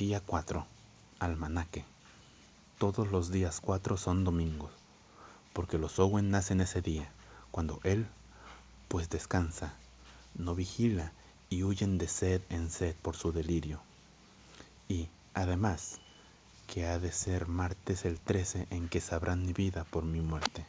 Día 4. Almanaque. Todos los días 4 son domingos, porque los Owen nacen ese día, cuando él, pues descansa, no vigila y huyen de sed en sed por su delirio. Y, además, que ha de ser martes el 13 en que sabrán mi vida por mi muerte.